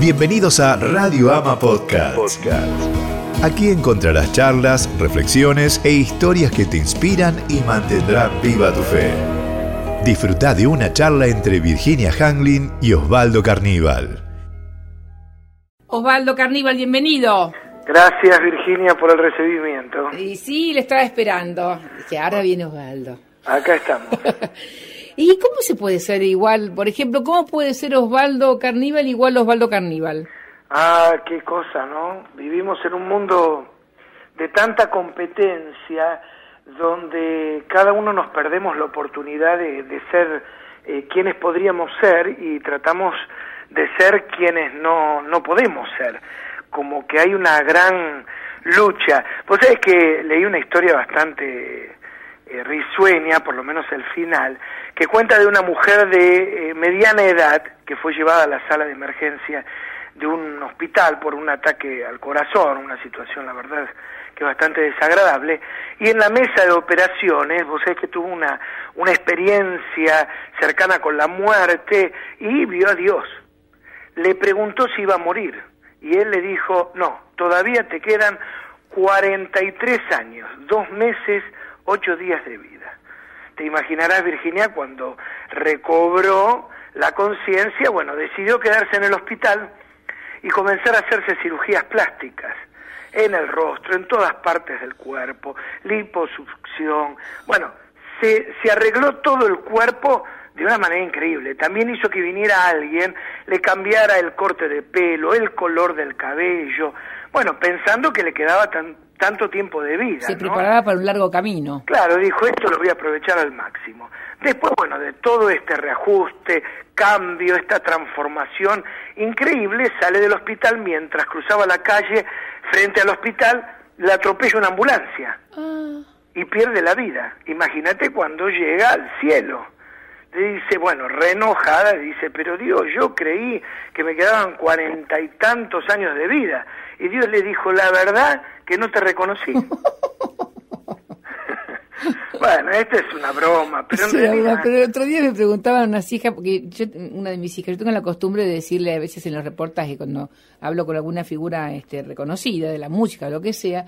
Bienvenidos a Radio Ama Podcast. Aquí encontrarás charlas, reflexiones e historias que te inspiran y mantendrán viva tu fe. Disfruta de una charla entre Virginia Hanglin y Osvaldo Carníbal. Osvaldo Carníbal, bienvenido. Gracias Virginia por el recibimiento. Y sí, le estaba esperando. Que ahora viene Osvaldo. Acá estamos. ¿Y cómo se puede ser igual? Por ejemplo, ¿cómo puede ser Osvaldo Carníbal igual Osvaldo Carníbal? Ah, qué cosa, ¿no? Vivimos en un mundo de tanta competencia donde cada uno nos perdemos la oportunidad de, ser eh, quienes podríamos ser y tratamos de ser quienes no, no podemos ser. Como que hay una gran lucha. Pues es que leí una historia bastante eh, risueña, por lo menos el final, que cuenta de una mujer de eh, mediana edad que fue llevada a la sala de emergencia de un hospital por un ataque al corazón, una situación, la verdad, que bastante desagradable, y en la mesa de operaciones, vos sabés que tuvo una, una experiencia cercana con la muerte y vio a Dios. Le preguntó si iba a morir, y él le dijo, no, todavía te quedan 43 años, dos meses, ocho días de vida. Te imaginarás, Virginia, cuando recobró la conciencia, bueno, decidió quedarse en el hospital y comenzar a hacerse cirugías plásticas en el rostro, en todas partes del cuerpo, liposucción, bueno, se, se arregló todo el cuerpo de una manera increíble. También hizo que viniera alguien, le cambiara el corte de pelo, el color del cabello, bueno, pensando que le quedaba tan, tanto tiempo de vida. Se preparaba para un largo camino. Claro, dijo, esto lo voy a aprovechar al máximo. Después, bueno, de todo este reajuste, cambio, esta transformación increíble, sale del hospital mientras cruzaba la calle frente al hospital, le atropella una ambulancia ah. y pierde la vida. Imagínate cuando llega al cielo. Le dice, bueno, reenojada, dice, pero Dios, yo creí que me quedaban cuarenta y tantos años de vida. Y Dios le dijo, la verdad que no te reconocí. Bueno, esta es una broma, pero pero el otro día me preguntaban unas hijas, porque yo, una de mis hijas, yo tengo la costumbre de decirle a veces en los reportajes, cuando hablo con alguna figura este, reconocida de la música, lo que sea,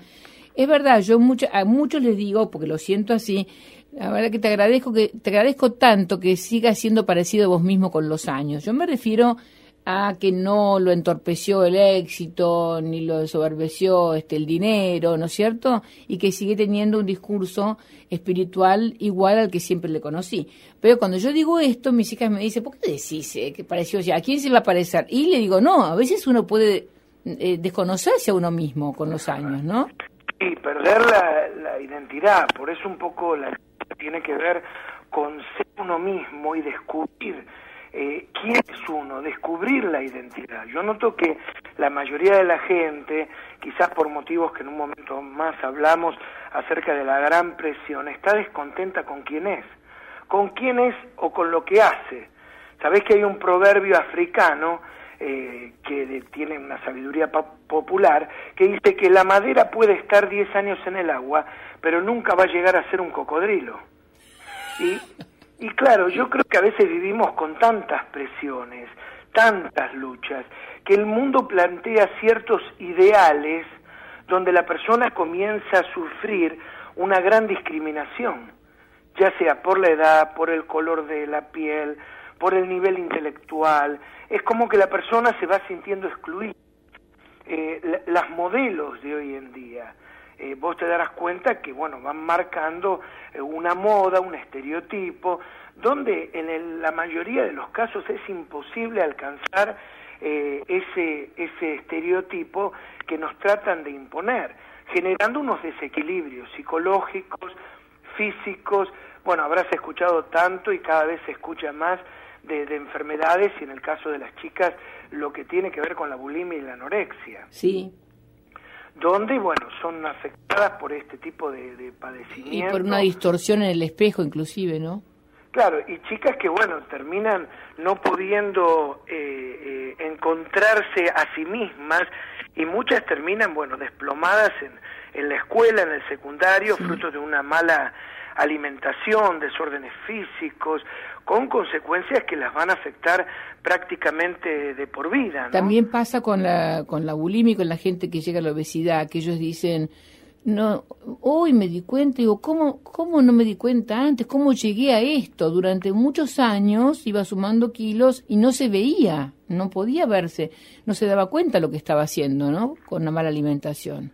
es verdad, yo mucho, a muchos les digo, porque lo siento así, la verdad que te agradezco que te agradezco tanto que sigas siendo parecido a vos mismo con los años. Yo me refiero a que no lo entorpeció el éxito ni lo soberbeció este el dinero, ¿no es cierto? Y que sigue teniendo un discurso espiritual igual al que siempre le conocí. Pero cuando yo digo esto, mis hijas me dicen, ¿por qué decís eh, que pareció ya? ¿A quién se va a parecer? Y le digo, no, a veces uno puede eh, desconocerse a uno mismo con los años, ¿no? Y perder la, la identidad, por eso un poco la tiene que ver con ser uno mismo y descubrir eh, quién es uno, descubrir la identidad. Yo noto que la mayoría de la gente, quizás por motivos que en un momento más hablamos acerca de la gran presión, está descontenta con quién es, con quién es o con lo que hace. Sabés que hay un proverbio africano eh, que tiene una sabiduría popular que dice que la madera puede estar 10 años en el agua, pero nunca va a llegar a ser un cocodrilo. Y y claro, yo creo que a veces vivimos con tantas presiones, tantas luchas, que el mundo plantea ciertos ideales donde la persona comienza a sufrir una gran discriminación, ya sea por la edad, por el color de la piel, por el nivel intelectual. Es como que la persona se va sintiendo excluida. Eh, las modelos de hoy en día, eh, vos te darás cuenta que, bueno, van marcando eh, una moda, un estereotipo, donde en la mayoría de los casos es imposible alcanzar eh, ese, ese estereotipo que nos tratan de imponer, generando unos desequilibrios psicológicos, físicos, bueno, habrás escuchado tanto y cada vez se escucha más de, de, enfermedades y en el caso de las chicas lo que tiene que ver con la bulimia y la anorexia. Sí donde, bueno, son afectadas por este tipo de, de padecimientos. Y por una distorsión en el espejo, inclusive, ¿no? Claro, y chicas que, bueno, terminan no pudiendo eh, eh, encontrarse a sí mismas y muchas terminan, bueno, desplomadas en, en la escuela, en el secundario, fruto de una mala alimentación, desórdenes físicos, con consecuencias que las van a afectar prácticamente de por vida. También pasa con la, con la bulimia y con la gente que llega a la obesidad, que ellos dicen, no, hoy me di cuenta, digo, ¿cómo, ¿cómo no me di cuenta antes? ¿Cómo llegué a esto? Durante muchos años iba sumando kilos y no se veía, no podía verse, no se daba cuenta lo que estaba haciendo, ¿no? Con la mala alimentación.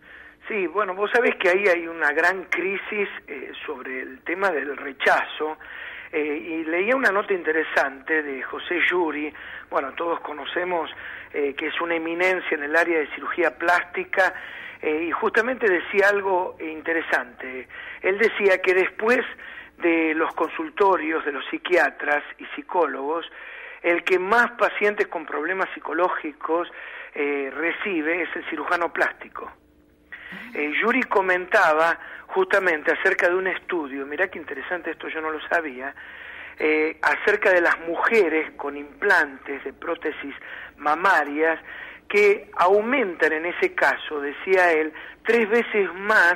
Sí, bueno, vos sabés que ahí hay una gran crisis eh, sobre el tema del rechazo. Eh, y leía una nota interesante de José Yuri, bueno, todos conocemos eh, que es una eminencia en el área de cirugía plástica, y justamente decía algo interesante. Él decía que después de los consultorios de los psiquiatras y psicólogos, el que más pacientes con problemas psicológicos recibe es el cirujano plástico. Eh, Yuri comentaba justamente acerca de un estudio, mirá qué interesante esto, yo no lo sabía, eh, acerca de las mujeres con implantes de prótesis mamarias que aumentan en ese caso, decía él, tres veces más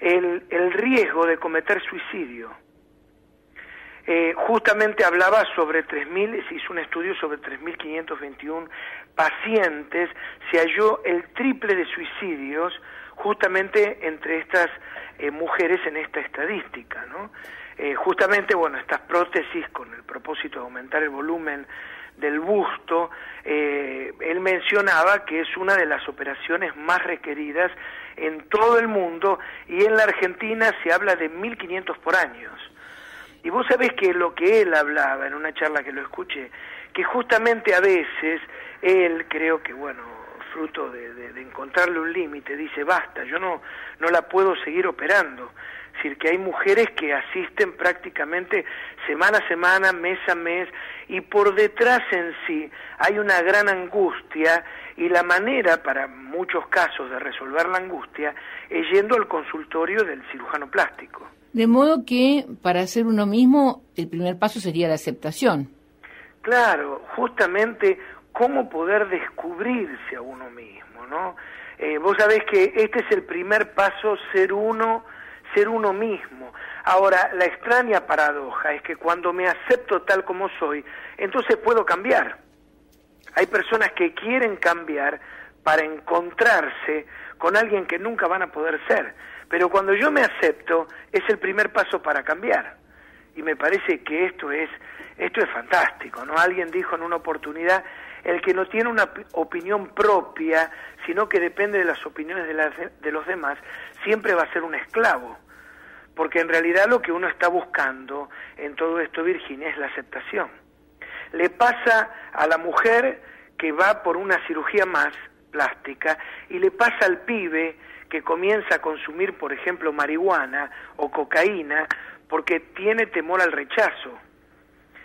el, el riesgo de cometer suicidio. Eh, justamente hablaba sobre 3.000, se hizo un estudio sobre 3.521 pacientes, se halló el triple de suicidios justamente entre estas eh, mujeres en esta estadística, ¿no? Eh, justamente, bueno, estas prótesis con el propósito de aumentar el volumen del busto, eh, él mencionaba que es una de las operaciones más requeridas en todo el mundo y en la Argentina se habla de 1.500 por año. Y vos sabés que lo que él hablaba en una charla que lo escuché, que justamente a veces él creo que, bueno, fruto de, encontrarle un límite, dice, basta, yo no, no la puedo seguir operando. Es decir, que hay mujeres que asisten prácticamente semana a semana, mes a mes, y por detrás en sí hay una gran angustia y la manera para muchos casos de resolver la angustia es yendo al consultorio del cirujano plástico. De modo que para ser uno mismo el primer paso sería la aceptación. Claro, justamente cómo poder descubrirse a uno mismo, ¿no? Eh, vos sabés que este es el primer paso, ser uno, ser uno mismo. Ahora, la extraña paradoja es que cuando me acepto tal como soy, entonces puedo cambiar. Hay personas que quieren cambiar para encontrarse con alguien que nunca van a poder ser, pero cuando yo me acepto es el primer paso para cambiar. Y me parece que esto es esto es fantástico, ¿no? Alguien dijo en una oportunidad el que no tiene una opinión propia, sino que depende de las opiniones de, de los demás, siempre va a ser un esclavo. Porque en realidad lo que uno está buscando en todo esto, Virginia, es la aceptación. Le pasa a la mujer que va por una cirugía más plástica y le pasa al pibe que comienza a consumir, por ejemplo, marihuana o cocaína porque tiene temor al rechazo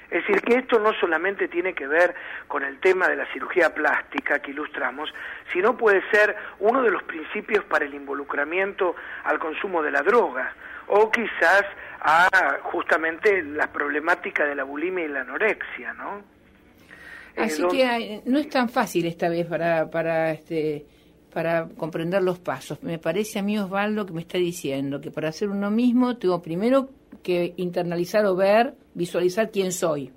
es decir, que esto no solamente tiene que ver con el tema de la cirugía plástica que ilustramos, sino puede ser uno de los principios para el involucramiento al consumo de la droga o quizás a justamente la problemática de la bulimia y la anorexia, ¿no? Eh, Así que no es tan fácil esta vez para, para este para comprender los pasos. Me parece a mí Osvaldo que me está diciendo que para ser uno mismo tengo primero que internalizar o ver, visualizar quién soy.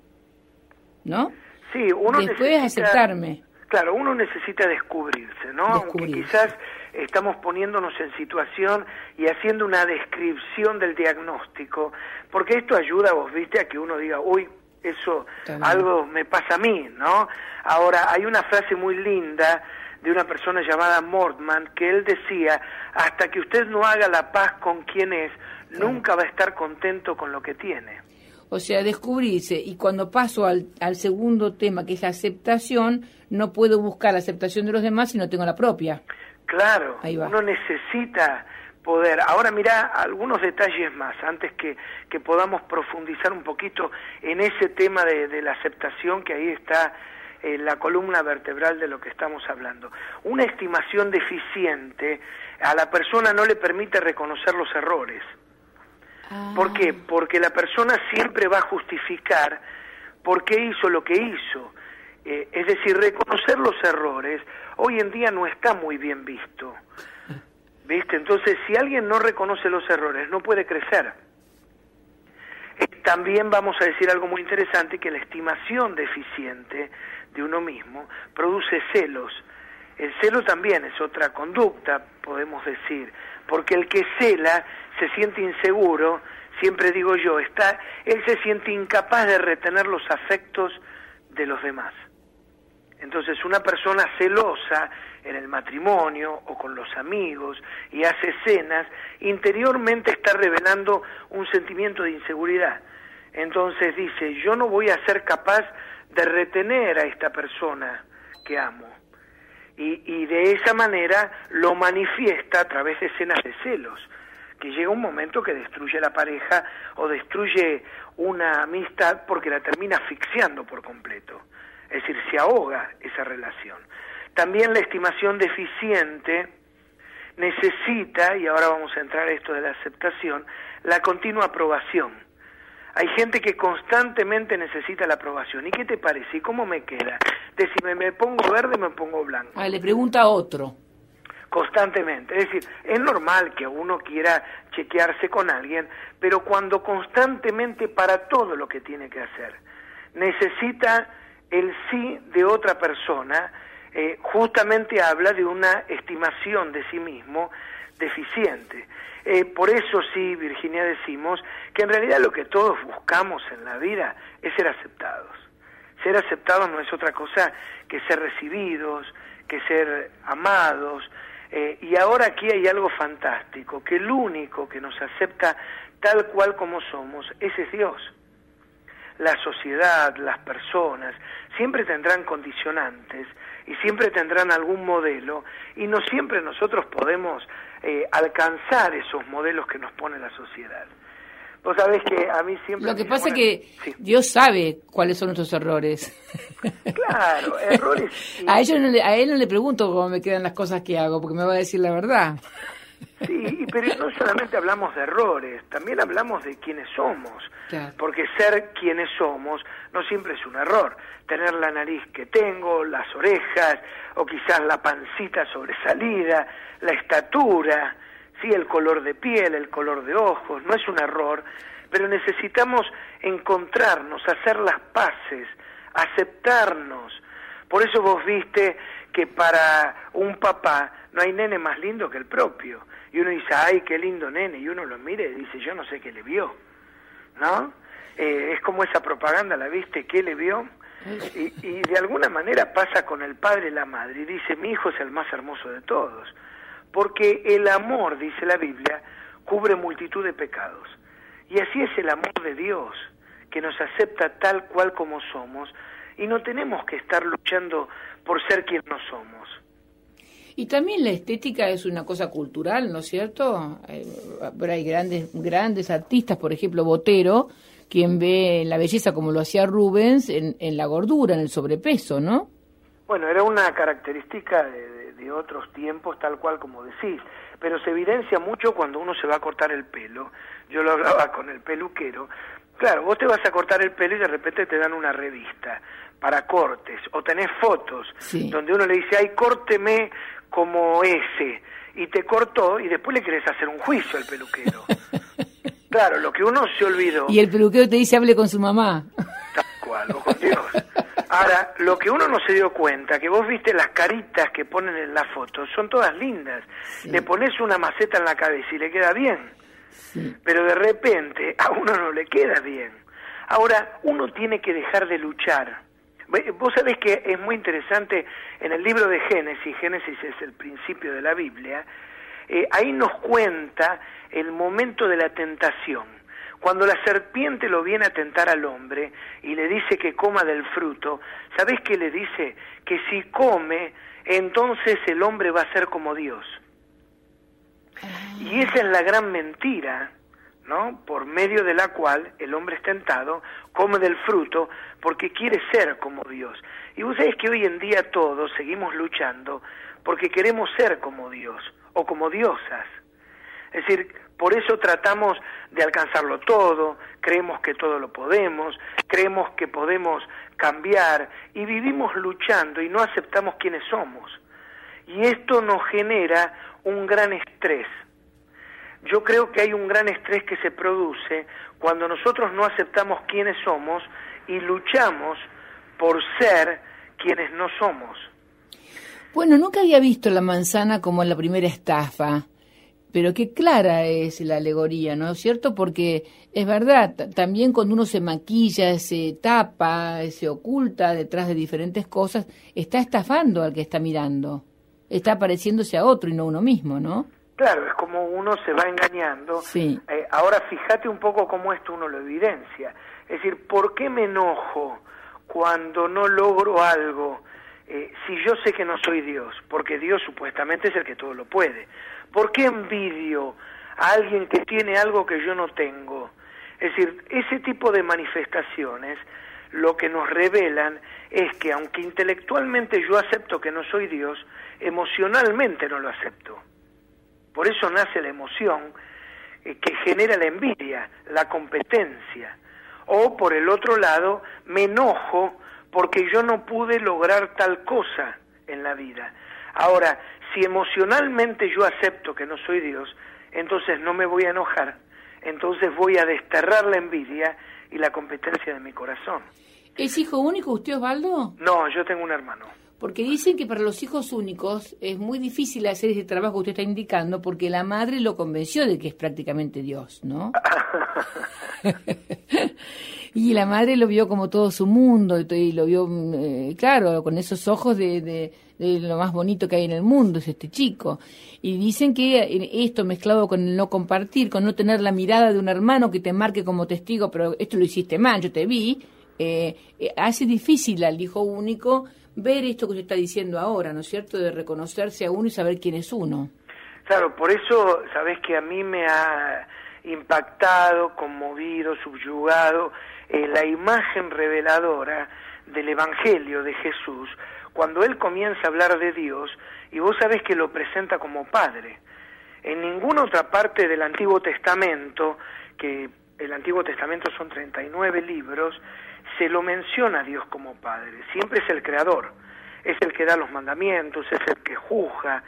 ¿No? Sí, uno Después aceptarme. Claro, uno necesita descubrirse, ¿no? Aunque quizás estamos poniéndonos en situación y haciendo una descripción del diagnóstico, porque esto ayuda, vos viste, a que uno diga, uy, eso algo me pasa a mí, ¿no? Ahora, hay una frase muy linda de una persona llamada Mordman que él decía, hasta que usted no haga la paz con quien es, nunca va a estar contento con lo que tiene. O sea, descubrirse. Y cuando paso al, al segundo tema, que es la aceptación, no puedo buscar la aceptación de los demás si no tengo la propia. Claro, uno necesita poder. Ahora mira algunos detalles más, antes que, que podamos profundizar un poquito en ese tema de, de la aceptación que ahí está eh, la columna vertebral de lo que estamos hablando. Una estimación deficiente a la persona no le permite reconocer los errores. ¿Por qué? Ah. Porque la persona siempre va a justificar por qué hizo lo que hizo. Eh, es decir, reconocer los errores hoy en día no está muy bien visto. ¿Viste? Entonces, si alguien no reconoce los errores, no puede crecer. también vamos a decir algo muy interesante, que la estimación deficiente de uno mismo produce celos. El celo también es otra conducta, podemos decir, porque el que cela se siente inseguro, siempre digo yo, está, él se siente incapaz de retener los afectos de los demás. Entonces una persona celosa en el matrimonio o con los amigos y hace escenas, interiormente está revelando un sentimiento de inseguridad. Entonces dice, yo no voy a ser capaz de retener a esta persona que amo. Y, y de esa manera lo manifiesta a través de escenas de celos, que llega un momento que destruye la pareja o destruye una amistad porque la termina asfixiando por completo es decir, se ahoga esa relación. También la estimación deficiente necesita, y ahora vamos a entrar a esto de la aceptación, la continua aprobación. Hay gente que constantemente necesita la aprobación. ¿Y qué te parece? ¿Y cómo me queda? Decime, ¿me pongo verde o me pongo blanco? Ah, le pregunta a otro. Constantemente. Es decir, es normal que uno quiera chequearse con alguien, pero cuando constantemente para todo lo que tiene que hacer necesita el sí de otra persona eh, justamente habla de una estimación de sí mismo deficiente. Eh, por eso sí, Virginia, decimos que en realidad lo que todos buscamos en la vida es ser aceptados. Ser aceptados no es otra cosa que ser recibidos, que ser amados. Eh, y ahora aquí hay algo fantástico, que el único que nos acepta tal cual como somos, ese es Dios la sociedad, las personas, siempre tendrán condicionantes y siempre tendrán algún modelo y no siempre nosotros podemos eh, alcanzar esos modelos que nos pone la sociedad. Vos sabés que a mí siempre... Lo que pasa es que Dios sabe cuáles son nuestros errores. Claro, errores... a, ellos a él no le pregunto cómo me quedan las cosas que hago, porque me va a decir la verdad. Sí, pero no solamente hablamos de errores, también hablamos de quiénes somos, porque ser quienes somos no siempre es un error. Tener la nariz que tengo, las orejas, o quizás la pancita sobresalida, la estatura, sí, el color de piel, el color de ojos, no es un error, pero necesitamos encontrarnos, hacer las paces, aceptarnos. Por eso vos viste que para un papá no hay nene más lindo que el propio y uno dice, ay, qué lindo nene, y uno lo mira y dice, yo no sé qué le vio, ¿no? Eh, es como esa propaganda, ¿la viste? ¿Qué le vio? Y, y de alguna manera pasa con el padre y la madre, y dice, mi hijo es el más hermoso de todos, porque el amor, dice la Biblia, cubre multitud de pecados. Y así es el amor de Dios, que nos acepta tal cual como somos, y no tenemos que estar luchando por ser quien no somos. Y también la estética es una cosa cultural, ¿no es cierto? Eh, pero hay grandes, grandes artistas, por ejemplo, Botero, quien ve la belleza como lo hacía Rubens en, la gordura, en el sobrepeso, ¿no? Bueno, era una característica de, otros tiempos, tal cual como decís, pero se evidencia mucho cuando uno se va a cortar el pelo. Yo lo hablaba con el peluquero. Claro, vos te vas a cortar el pelo y de repente te dan una revista para cortes, o tenés fotos donde uno le dice, ay, córteme como ese y te cortó y después le querés hacer un juicio al peluquero. claro, lo que uno se olvidó. Y el peluquero te dice hable con su mamá. Tal cual, con Dios. Ahora, lo que uno no se dio cuenta, que vos viste las caritas que ponen en la foto, son todas lindas. Le pones una maceta en la cabeza y le queda bien. Pero de repente a uno no le queda bien. Ahora, uno tiene que dejar de luchar Vos sabés que es muy interesante en el libro de Génesis, Génesis es el principio de la Biblia, eh, ahí nos cuenta el momento de la tentación. Cuando la serpiente lo viene a tentar al hombre y le dice que coma del fruto, ¿sabés qué le dice? Que si come, entonces el hombre va a ser como Dios. Y esa es la gran mentira ¿no? por medio de la cual el hombre es tentado, come del fruto, porque quiere ser como Dios. Y vos sabés que hoy en día todos seguimos luchando porque queremos ser como Dios o como diosas. Es decir, por eso tratamos de alcanzarlo todo, creemos que todo lo podemos, creemos que podemos cambiar y vivimos luchando y no aceptamos quiénes somos. Y esto nos genera un gran estrés yo creo que hay un gran estrés que se produce cuando nosotros no aceptamos quiénes somos y luchamos por ser quienes no somos. Bueno, nunca había visto la manzana como la primera estafa, pero qué clara es la alegoría, ¿no es cierto? Porque es verdad, también cuando uno se maquilla, se tapa, se oculta detrás de diferentes cosas, está estafando al que está mirando, está pareciéndose a otro y no a uno mismo, ¿no? Claro, es como uno se va engañando. Sí. Eh, ahora fíjate un poco cómo esto uno lo evidencia. Es decir, ¿por qué me enojo cuando no logro algo eh, si yo sé que no soy Dios? Porque Dios supuestamente es el que todo lo puede. ¿Por qué envidio a alguien que tiene algo que yo no tengo? Es decir, ese tipo de manifestaciones lo que nos revelan es que aunque intelectualmente yo acepto que no soy Dios, emocionalmente no lo acepto. Por eso nace la emoción eh, que genera la envidia, la competencia. O por el otro lado, me enojo porque yo no pude lograr tal cosa en la vida. Ahora, si emocionalmente yo acepto que no soy Dios, entonces no me voy a enojar, entonces voy a desterrar la envidia y la competencia de mi corazón. ¿Es hijo único usted, Osvaldo? No, yo tengo un hermano. Porque dicen que para los hijos únicos es muy difícil hacer ese trabajo que usted está indicando porque la madre lo convenció de que es prácticamente Dios, ¿no? y la madre lo vio como todo su mundo y lo vio, eh, claro, con esos ojos de, de, lo más bonito que hay en el mundo, es este chico. Y dicen que esto mezclado con el no compartir, con no tener la mirada de un hermano que te marque como testigo, pero esto lo hiciste mal, yo te vi, eh, eh, hace difícil al hijo único ver esto que usted está diciendo ahora, ¿no es cierto? De reconocerse a uno y saber quién es uno. Claro, por eso, sabes que a mí me ha impactado, conmovido, subyugado eh, la imagen reveladora del Evangelio de Jesús, cuando él comienza a hablar de Dios y vos sabés que lo presenta como Padre. En ninguna otra parte del Antiguo Testamento, que el Antiguo Testamento son 39 libros, se lo menciona Dios como Padre. Siempre es el Creador, es el que da los mandamientos, es el que juzga,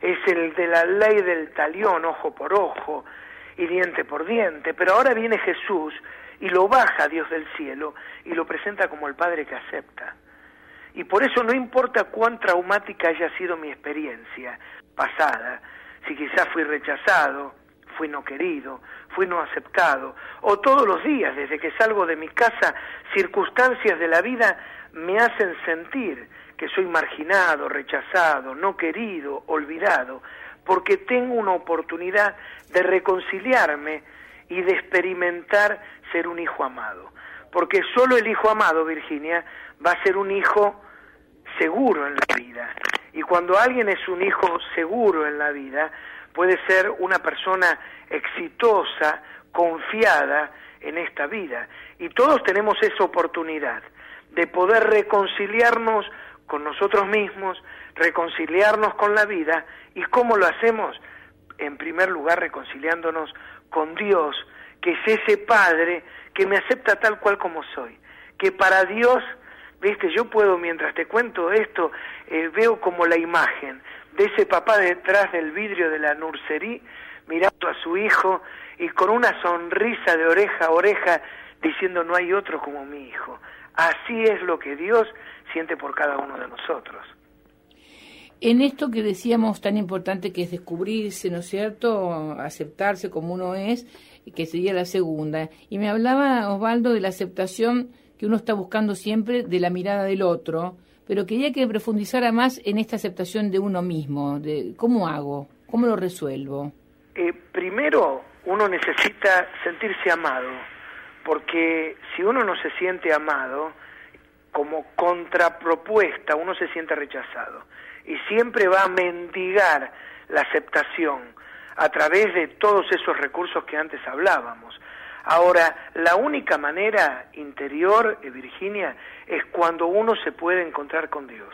es el de la ley del talión, ojo por ojo y diente por diente. Pero ahora viene Jesús y lo baja a Dios del cielo y lo presenta como el Padre que acepta. Y por eso no importa cuán traumática haya sido mi experiencia pasada, si quizás fui rechazado, fui no querido, fui no aceptado, o todos los días desde que salgo de mi casa, circunstancias de la vida me hacen sentir que soy marginado, rechazado, no querido, olvidado, porque tengo una oportunidad de reconciliarme y de experimentar ser un hijo amado. Porque solo el hijo amado, Virginia, va a ser un hijo seguro en la vida. Y cuando alguien es un hijo seguro en la vida, puede ser una persona exitosa, confiada en esta vida. Y todos tenemos esa oportunidad de poder reconciliarnos con nosotros mismos, reconciliarnos con la vida. ¿Y cómo lo hacemos? En primer lugar, reconciliándonos con Dios, que es ese Padre que me acepta tal cual como soy. Que para Dios, viste, yo puedo, mientras te cuento esto, eh, veo como la imagen de ese papá detrás del vidrio de la nursería mirando a su hijo y con una sonrisa de oreja a oreja diciendo no hay otro como mi hijo. Así es lo que Dios siente por cada uno de nosotros. En esto que decíamos tan importante que es descubrirse, ¿no es cierto? Aceptarse como uno es, que sería la segunda. Y me hablaba Osvaldo de la aceptación que uno está buscando siempre de la mirada del otro, pero quería que profundizara más en esta aceptación de uno mismo, de cómo hago, cómo lo resuelvo. Eh, primero, uno necesita sentirse amado, porque si uno no se siente amado, como contrapropuesta, uno se siente rechazado y siempre va a mendigar la aceptación a través de todos esos recursos que antes hablábamos. Ahora, la única manera interior, eh, Virginia, es cuando uno se puede encontrar con Dios.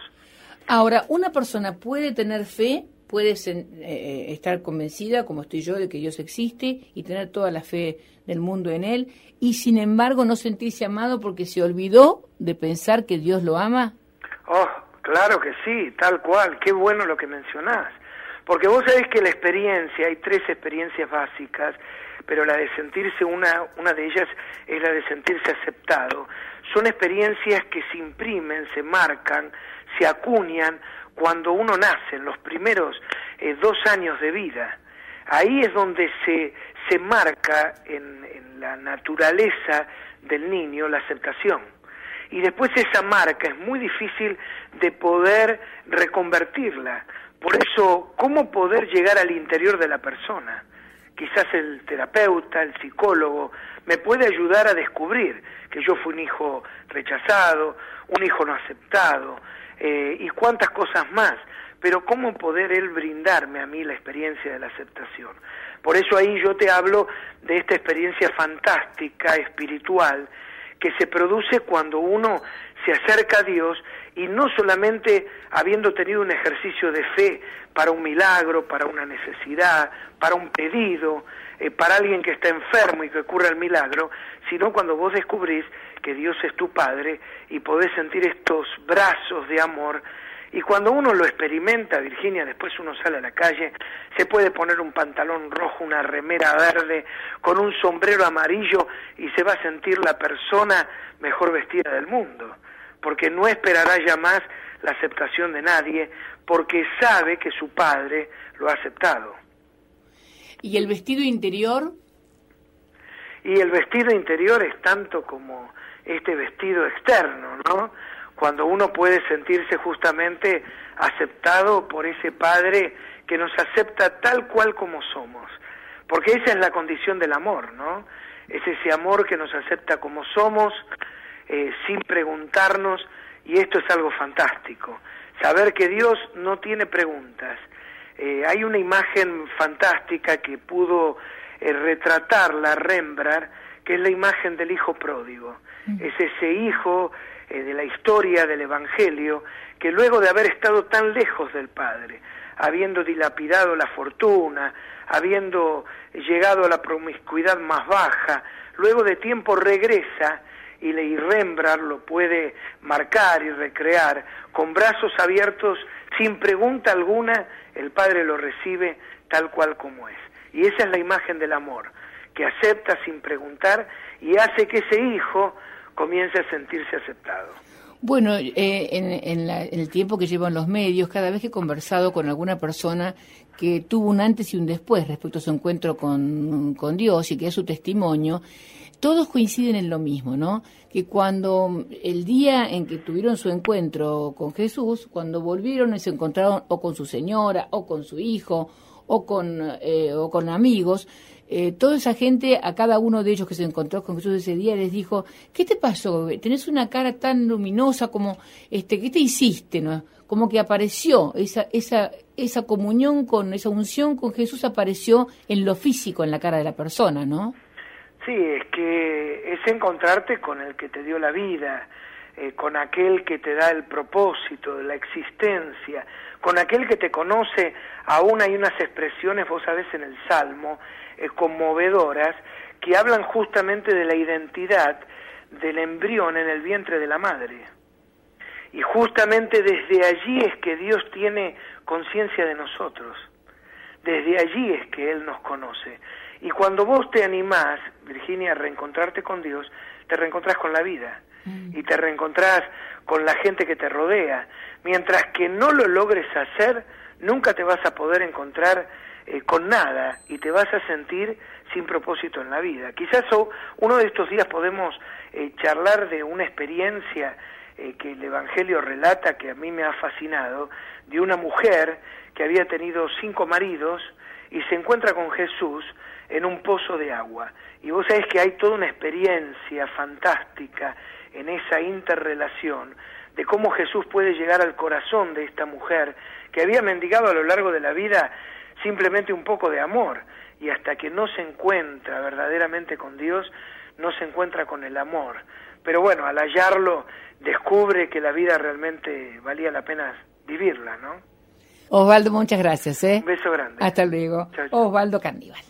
Ahora, una persona puede tener fe, puede eh, estar convencida, como estoy yo, de que Dios existe y tener toda la fe del mundo en Él, y sin embargo no sentirse amado porque se olvidó de pensar que Dios lo ama. Oh, claro que sí, tal cual, qué bueno lo que mencionás. Porque vos sabés que la experiencia, hay tres experiencias básicas, pero la de sentirse una, una de ellas es la de sentirse aceptado. Son experiencias que se imprimen, se marcan, se acuñan cuando uno nace, en los primeros eh, dos años de vida. Ahí es donde se, se marca en, en la naturaleza del niño la aceptación. Y después esa marca es muy difícil de poder reconvertirla. Por eso, ¿cómo poder llegar al interior de la persona? Quizás el terapeuta, el psicólogo, me puede ayudar a descubrir que yo fui un hijo rechazado, un hijo no aceptado, eh, y cuántas cosas más. Pero ¿cómo poder él brindarme a mí la experiencia de la aceptación? Por eso ahí yo te hablo de esta experiencia fantástica, espiritual, que se produce cuando uno se acerca a Dios y no solamente habiendo tenido un ejercicio de fe para un milagro, para una necesidad, para un pedido, eh, para alguien que está enfermo y que ocurra el milagro, sino cuando vos descubrís que Dios es tu Padre y podés sentir estos brazos de amor. Y cuando uno lo experimenta, Virginia, después uno sale a la calle, se puede poner un pantalón rojo, una remera verde, con un sombrero amarillo y se va a sentir la persona mejor vestida del mundo, porque no esperará ya más la aceptación de nadie, porque sabe que su padre lo ha aceptado. ¿Y el vestido interior? Y el vestido interior es tanto como este vestido externo, ¿no? cuando uno puede sentirse justamente aceptado por ese Padre que nos acepta tal cual como somos. Porque esa es la condición del amor, ¿no? Es ese amor que nos acepta como somos, eh, sin preguntarnos, y esto es algo fantástico. Saber que Dios no tiene preguntas. Eh, hay una imagen fantástica que pudo eh, retratar la Rembrandt, que es la imagen del hijo pródigo. Mm. Es ese hijo eh, de la historia del Evangelio, que luego de haber estado tan lejos del Padre, habiendo dilapidado la fortuna, habiendo llegado a la promiscuidad más baja, luego de tiempo regresa y, Rembrandt lo puede marcar y recrear, con brazos abiertos, sin pregunta alguna, el Padre lo recibe tal cual como es. Y esa es la imagen del amor, que acepta sin preguntar y hace que ese hijo comience a sentirse aceptado. Bueno, eh, en, el tiempo que llevo en los medios, cada vez que he conversado con alguna persona que tuvo un antes y un después respecto a su encuentro con, con Dios y que es su testimonio, todos coinciden en lo mismo, ¿no? Que cuando el día en que tuvieron su encuentro con Jesús, cuando volvieron y se encontraron o con su señora o con su hijo o con, eh, o con amigos, eh, toda esa gente, a cada uno de ellos que se encontró con Jesús ese día, les dijo, ¿qué te pasó? Tenés una cara tan luminosa como, este, ¿qué te hiciste? No? Como que apareció, esa, esa, esa comunión con, esa unción con Jesús apareció en lo físico, en la cara de la persona, ¿no? Sí, es que es encontrarte con el que te dio la vida, eh, con aquel que te da el propósito de la existencia, con aquel que te conoce, aún hay unas expresiones, vos sabés, en el Salmo, eh, conmovedoras que hablan justamente de la identidad del embrión en el vientre de la madre. Y justamente desde allí es que Dios tiene conciencia de nosotros. Desde allí es que Él nos conoce. Y cuando vos te animás, Virginia, a reencontrarte con Dios, te reencontrás con la vida mm. y te reencontrás con la gente que te rodea. Mientras que no lo logres hacer, nunca te vas a poder encontrar eh, con nada y te vas a sentir sin propósito en la vida. Quizás uno de estos días podemos eh, charlar de una experiencia eh, que el Evangelio relata que a mí me ha fascinado, de una mujer que había tenido cinco maridos y se encuentra con Jesús en un pozo de agua. Y vos sabés que hay toda una experiencia fantástica en esa interrelación de cómo Jesús puede llegar al corazón de esta mujer que había mendigado a lo largo de la vida simplemente un poco de amor. Y hasta que no se encuentra verdaderamente con Dios, no se encuentra con el amor. Pero bueno, al hallarlo, descubre que la vida realmente valía la pena vivirla, ¿no? Osvaldo, muchas gracias. ¿eh? Un beso grande. Hasta luego. Osvaldo Candíbal.